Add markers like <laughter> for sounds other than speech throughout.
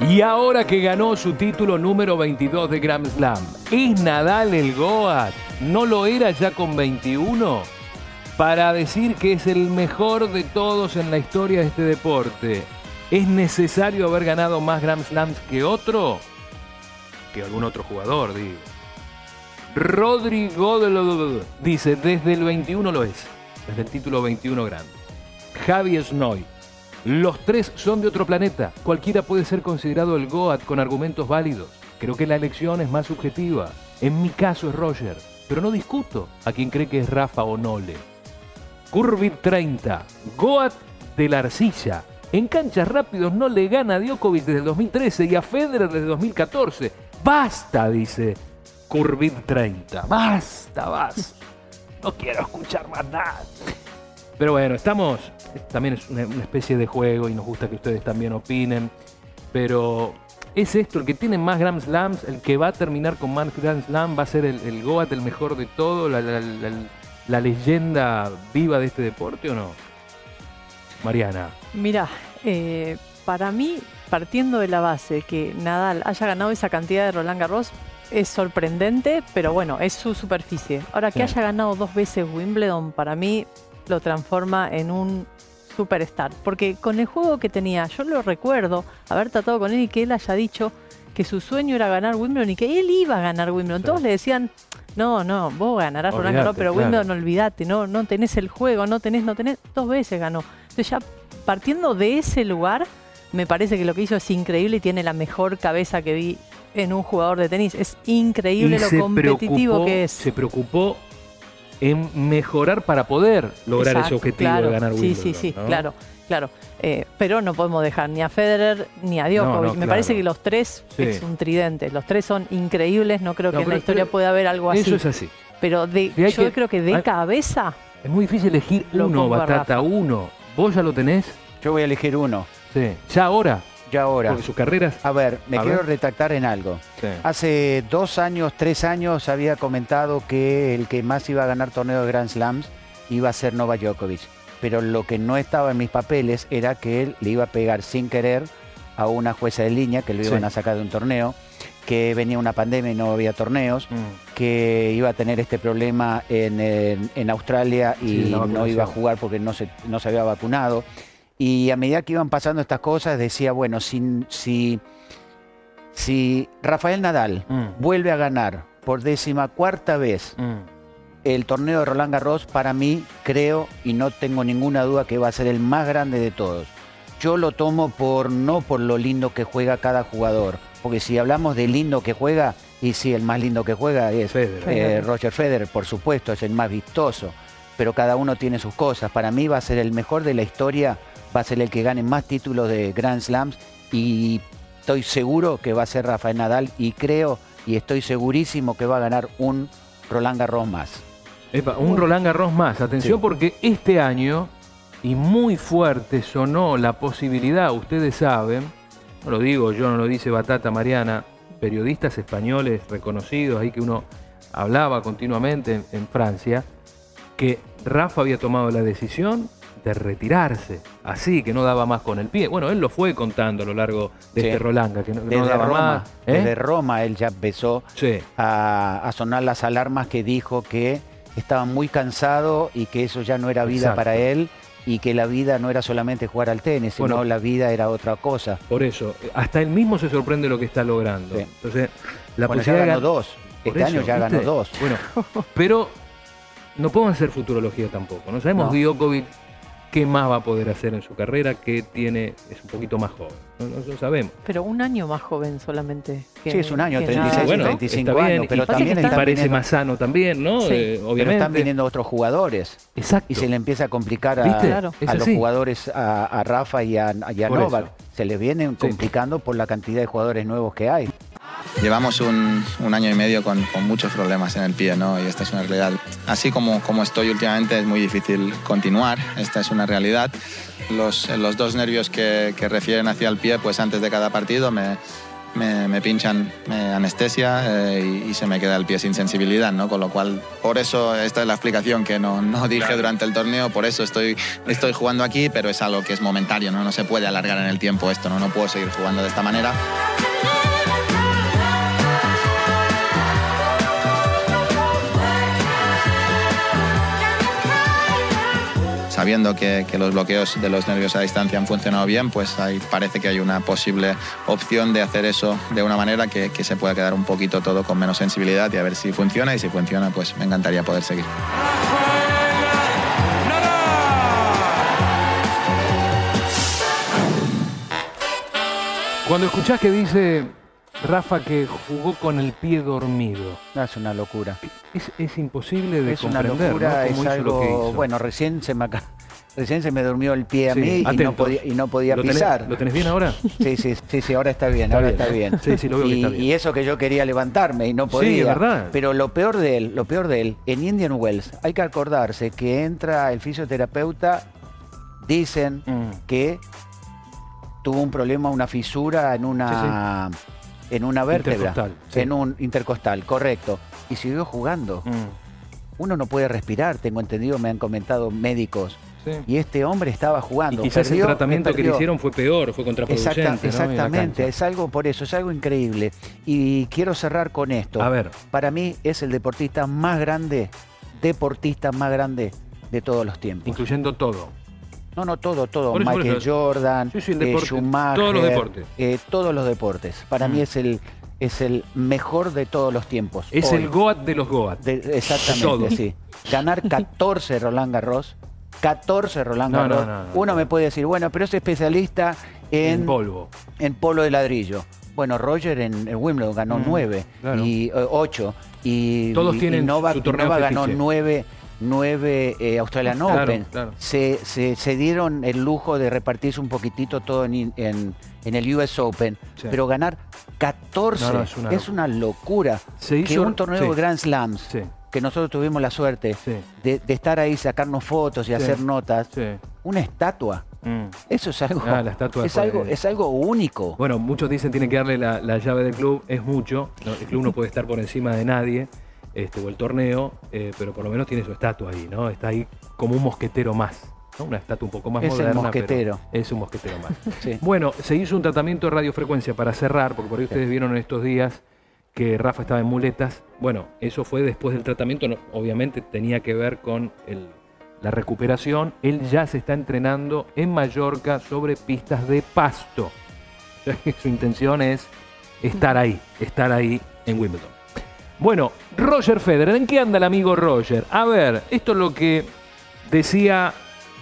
Y ahora que ganó su título número 22 de Grand Slam, ¿es Nadal el Goat? ¿No lo era ya con 21? Para decir que es el mejor de todos en la historia de este deporte, ¿es necesario haber ganado más Grand Slams que otro? Que algún otro jugador, digo. Rodrigo dice, desde el 21 lo es, desde el título 21 grande. Javi Snoy, los tres son de otro planeta. Cualquiera puede ser considerado el Goat con argumentos válidos. Creo que la elección es más subjetiva. En mi caso es Roger, pero no discuto a quien cree que es Rafa o Nole. Curvit 30, Goat de la arcilla. En canchas rápidos no le gana a Djokovic desde el 2013 y a Federer desde 2014. Basta, dice Curvit 30. Basta, basta. No quiero escuchar más nada. Pero bueno, estamos. También es una, una especie de juego y nos gusta que ustedes también opinen. Pero es esto, el que tiene más Grand Slams, el que va a terminar con más Grand Slam, va a ser el, el Goat, el mejor de todo, la, la- la- la leyenda viva de este deporte o no? Mariana. Mira, eh, para mí, partiendo de la base que Nadal haya ganado esa cantidad de Roland Garros, es sorprendente, pero bueno, es su superficie. Ahora, que Sí. haya ganado dos veces Wimbledon, para mí lo transforma en un superstar. Porque con el juego que tenía, yo lo recuerdo haber tratado con él y que él haya dicho que su sueño era ganar Wimbledon y que él iba a ganar Wimbledon. Todos le decían, no, no, vos ganarás Roland Garros, pero claro. Wimbledon olvídate, no, no tenés el juego, no tenés, no tenés, dos veces ganó. Entonces ya partiendo de ese lugar, me parece que lo que hizo es increíble y tiene la mejor cabeza que vi en un jugador de tenis. Es increíble Y lo competitivo que es. Se preocupó en mejorar para poder lograr ese objetivo claro. de ganar Wimbledon. Sí, sí, sí, ¿no? claro, claro. Eh, pero no podemos dejar ni a Federer ni a Djokovic. No, no, Me claro. parece que los tres Sí. es un tridente. Los tres son increíbles. No creo No, que en la historia pueda haber algo así. Eso es así. Pero de, yo que- creo que de hay- cabeza, Es muy difícil elegir uno, Batata, Rafa. uno. ¿Vos ya lo tenés? Yo voy a elegir uno. Sí. ¿Ya ahora? Ya ahora. Porque sus carreras... A ver, me A quiero ver. retractar en algo. Sí. Hace dos años, tres años, había comentado que el que más iba a ganar torneo de Grand Slams iba a ser Novak Djokovic. Pero lo que no estaba en mis papeles era que él le iba a pegar sin querer a una jueza de línea que lo Sí. iban a sacar de un torneo, que venía una pandemia y no había torneos, Mm. que iba a tener este problema en, en- en Australia y Sí, no iba a jugar porque no se, no se había vacunado. Y a medida que iban pasando estas cosas, decía, bueno, si, si, si Rafael Nadal Mm. vuelve a ganar por décima cuarta vez Mm. el torneo de Roland Garros, para mí creo y no tengo ninguna duda que va a ser el más grande de todos. Yo lo tomo por no por lo lindo que juega cada jugador, porque si hablamos de lindo que juega, y sí, el más lindo que juega es Federer. eh, Roger Federer, por supuesto, es el más vistoso, pero cada uno tiene sus cosas. Para mí va a ser el mejor de la historia, va a ser el que gane más títulos de Grand Slams y estoy seguro que va a ser Rafael Nadal y creo y estoy segurísimo que va a ganar un Roland Garros más. Epa, un Roland Garros más. Atención Sí. porque este año, y muy fuerte, sonó la posibilidad, ustedes saben, no lo digo yo, no lo dice Batata Mariana, periodistas españoles reconocidos ahí que uno hablaba continuamente en, en Francia, que Rafa había tomado la decisión de retirarse, así que no daba más con el pie. Bueno, él lo fue contando a lo largo de Sí. este Rolanga, que no, no Desde daba Roma, más. ¿eh? desde Roma él ya empezó Sí. a, a sonar las alarmas que dijo que estaba muy cansado y que eso ya no era vida Exacto. para él y que la vida no era solamente jugar al tenis, sino Bueno. la vida era otra cosa. Por eso, hasta él mismo se sorprende lo que está logrando. Sí. Entonces, la bueno, ya posibilidad de ganó gan- dos. Este eso, año ya ganó dos. Bueno, pero no podemos hacer futurología tampoco. No sabemos No. Djokovic qué más va a poder hacer en su carrera, que tiene, es un poquito más joven. No, no lo sabemos. pero un año más joven solamente. que- Sí, es un año, que 36 Nadal. y bueno, 35 está bien, años, pero y- también están parece viniendo- más sano también, ¿no? Sí. Eh, Pero están viniendo otros jugadores Exacto. y se le empieza a complicar a, los jugadores, a, a Rafa y a, y a Por Novak. eso. Se les vienen complicando por la cantidad de jugadores nuevos que hay. Llevamos un, un año y medio con, con muchos problemas en el pie, ¿no? Y esta es una realidad. Así como, como estoy últimamente es muy difícil continuar, esta es una realidad. Los, los dos nervios que, que refieren hacia el pie, pues antes de cada partido me, me, me pinchan me anestesia eh, y, y se me queda el pie sin sensibilidad, ¿no? Con lo cual, por eso esta es la explicación que no, no dije durante el torneo, por eso estoy, estoy jugando aquí, pero es algo que es momentario, ¿no? No se puede alargar en el tiempo esto, ¿no? No puedo seguir jugando de esta manera. Sabiendo que, que, los bloqueos de los nervios a distancia han funcionado bien, pues parece que hay una posible opción de hacer eso de una manera que, que se pueda quedar un poquito todo con menos sensibilidad y a ver si funciona y si funciona pues me encantaría poder seguir. Cuando escuchás que dice Rafa que jugó con el pie dormido. Es una locura. Es, es imposible de es una locura, ¿no? Es lo que algo. hizo. Bueno, recién se me acá. Recién se me durmió el pie a Sí, mí y no podía, y no podía ¿Lo tenés, pisar. ¿Lo tenés bien ahora? Sí, sí, sí, sí, ahora está bien, Está ahora bien, está bien. Sí, sí, lo veo que y, está bien. y eso que yo quería levantarme y no podía. verdad. Pero lo peor de él, lo peor de él, en Indian Wells hay que acordarse que entra el fisioterapeuta, dicen Mm. que tuvo un problema, una fisura en una en una vértebra, Intercostal, sí. en un intercostal, correcto. Y siguió jugando. Mm. Uno no puede respirar, tengo entendido, me han comentado médicos. Sí. Y este hombre estaba Y jugando. quizás perdió, el tratamiento que le hicieron fue peor, fue contraproducente. Exactamente, es algo por eso, es algo increíble. Y quiero cerrar con esto. A ver, Para mí es el deportista más grande, deportista más grande de todos los tiempos. incluyendo todo. No, no, todo, todo. Por eso, por Michael eso. Jordan, eh, Schumacher, todos los deportes. eh, todos los deportes. Para Mm. mí es el, es el mejor de todos los tiempos. Es Hoy. el Goat de los Goat. De- exactamente, Todo. sí. Ganar <laughs> 14 Roland Garros. 14 Roland no, Garros. no, no. Uno me puede decir, bueno, pero es especialista En en, polvo. en polo de ladrillo. Bueno, Roger en, en Wimbledon ganó Mm, 9 claro. y 8. y, Todos y- tienen y Novak, su torneo Novak ganó fetiche. 9 nueve eh, Australian Claro, Open. claro. Se, se- se dieron el lujo de repartirse un poquitito todo en, en- en el US Open, Sí. pero ganar 14 No, no, es es, una locura. Se que hizo- un torneo sí. de Grand Slams, Sí, que nosotros tuvimos la suerte de, de estar ahí, sacarnos fotos y hacer notas, una estatua. Mm. Eso es algo, Ah, la estatua es algo, es algo único. Bueno, muchos dicen tienen que darle la, la llave del club, es mucho. ¿no? El club no puede estar por encima de nadie, este, o el torneo, eh, pero por lo menos tiene su estatua ahí, ¿no? Está ahí como un mosquetero más, ¿no? Una estatua un poco más Es moderna. mosquetero. pero Es un mosquetero más. <laughs> Sí. Bueno, se hizo un tratamiento de radiofrecuencia para cerrar, porque por ahí ustedes vieron en estos días que Rafa estaba en muletas. Bueno, eso fue después del tratamiento, no- obviamente tenía que ver con el- la recuperación. Él ya se está entrenando en Mallorca sobre pistas de pasto. <laughs> O sea que su intención es estar ahí, estar ahí en Wimbledon. Bueno, Roger Federer, ¿en qué anda el amigo Roger? A ver, esto es lo que decía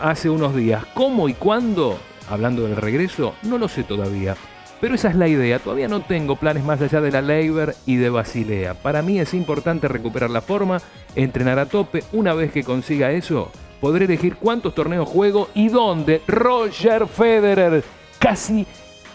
hace unos días. ¿Cómo y cuándo? Hablando del regreso, no lo sé todavía. Pero esa es la idea. Todavía no tengo planes más allá de la Leiber y de Basilea. Para mí es importante recuperar la forma, entrenar a tope. Una vez que consiga eso, podré elegir cuántos torneos juego y dónde. Roger Federer. Casi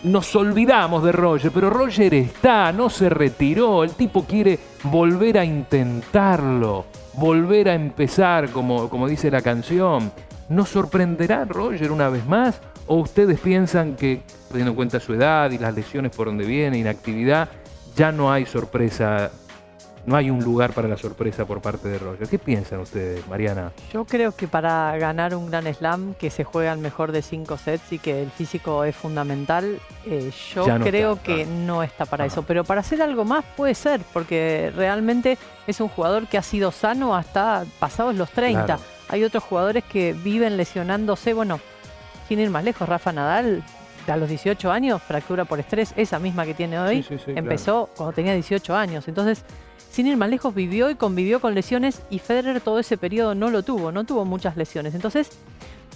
nos olvidamos de Roger, pero Roger está, no se retiró. El tipo quiere volver a intentarlo, volver a empezar, como, como dice la canción. ¿Nos sorprenderá Roger una vez más? ¿O ustedes piensan que, teniendo en cuenta su edad y las lesiones por donde viene, inactividad, ya no hay sorpresa, no hay un lugar para la sorpresa por parte de Roger? ¿Qué piensan ustedes, Mariana? Yo creo que para ganar un gran slam, que se juegan mejor de cinco sets y que el físico es fundamental, eh, yo no creo está, que ah. no está para eso. Pero para hacer algo más puede ser, porque realmente es un jugador que ha sido sano hasta pasados los 30. Claro. Hay otros jugadores que viven lesionándose, bueno, sin ir más lejos, Rafa Nadal, a los 18 años, fractura por estrés, esa misma que tiene hoy, Sí, sí, sí, empezó cuando tenía 18 años. Entonces, sin ir más lejos, vivió y convivió con lesiones y Federer todo ese periodo no lo tuvo, no tuvo muchas lesiones. Entonces,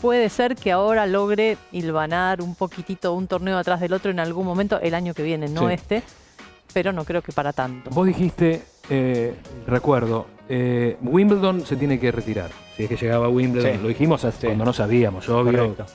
puede ser que ahora logre hilvanar un poquitito un torneo atrás del otro en algún momento el año que viene, no Sí. este, pero no creo que para tanto. Vos dijiste, eh, recuerdo, eh, Wimbledon se tiene que retirar. Si es que llegaba a Wimbledon, Sí. lo dijimos hasta Sí. cuando no sabíamos, obvio, Correcto.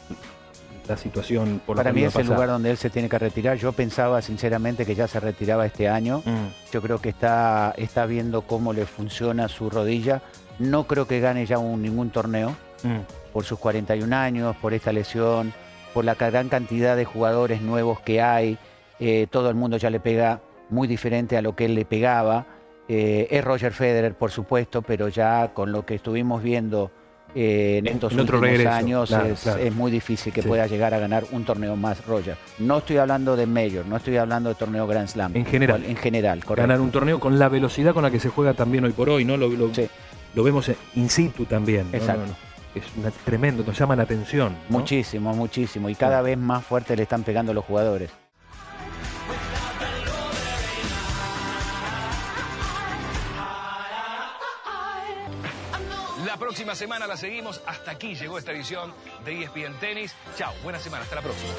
La situación por Para mí es el lugar donde él se tiene que retirar. Yo pensaba sinceramente que ya se retiraba este año. Mm, Yo creo que está, está viendo cómo le funciona su rodilla. No creo que gane ya un- ningún torneo mm. por sus 41 años, por esta lesión, por la gran cantidad de jugadores nuevos que hay. eh, todo el mundo ya le pega muy diferente a lo que él le pegaba. Eh, es Roger Federer, por supuesto, pero ya con lo que estuvimos viendo eh, en estos en últimos regreso, años claro, es, claro. es muy difícil que Sí. pueda llegar a ganar un torneo más Roger. No estoy hablando de Major, no estoy hablando de torneo Grand Slam. En general. En general, correcto. Ganar un torneo con la velocidad con la que se juega también hoy por hoy, ¿no? Lo, lo- Sí. lo vemos en- in situ también. ¿no? Exacto. No, no. Es una- tremendo, nos llama la atención. Muchísimo, muchísimo. Y cada vez más fuerte le están pegando los jugadores. Próxima semana la seguimos. Hasta aquí llegó esta edición de ESPN Tenis. Chao, buena semana. Hasta la próxima.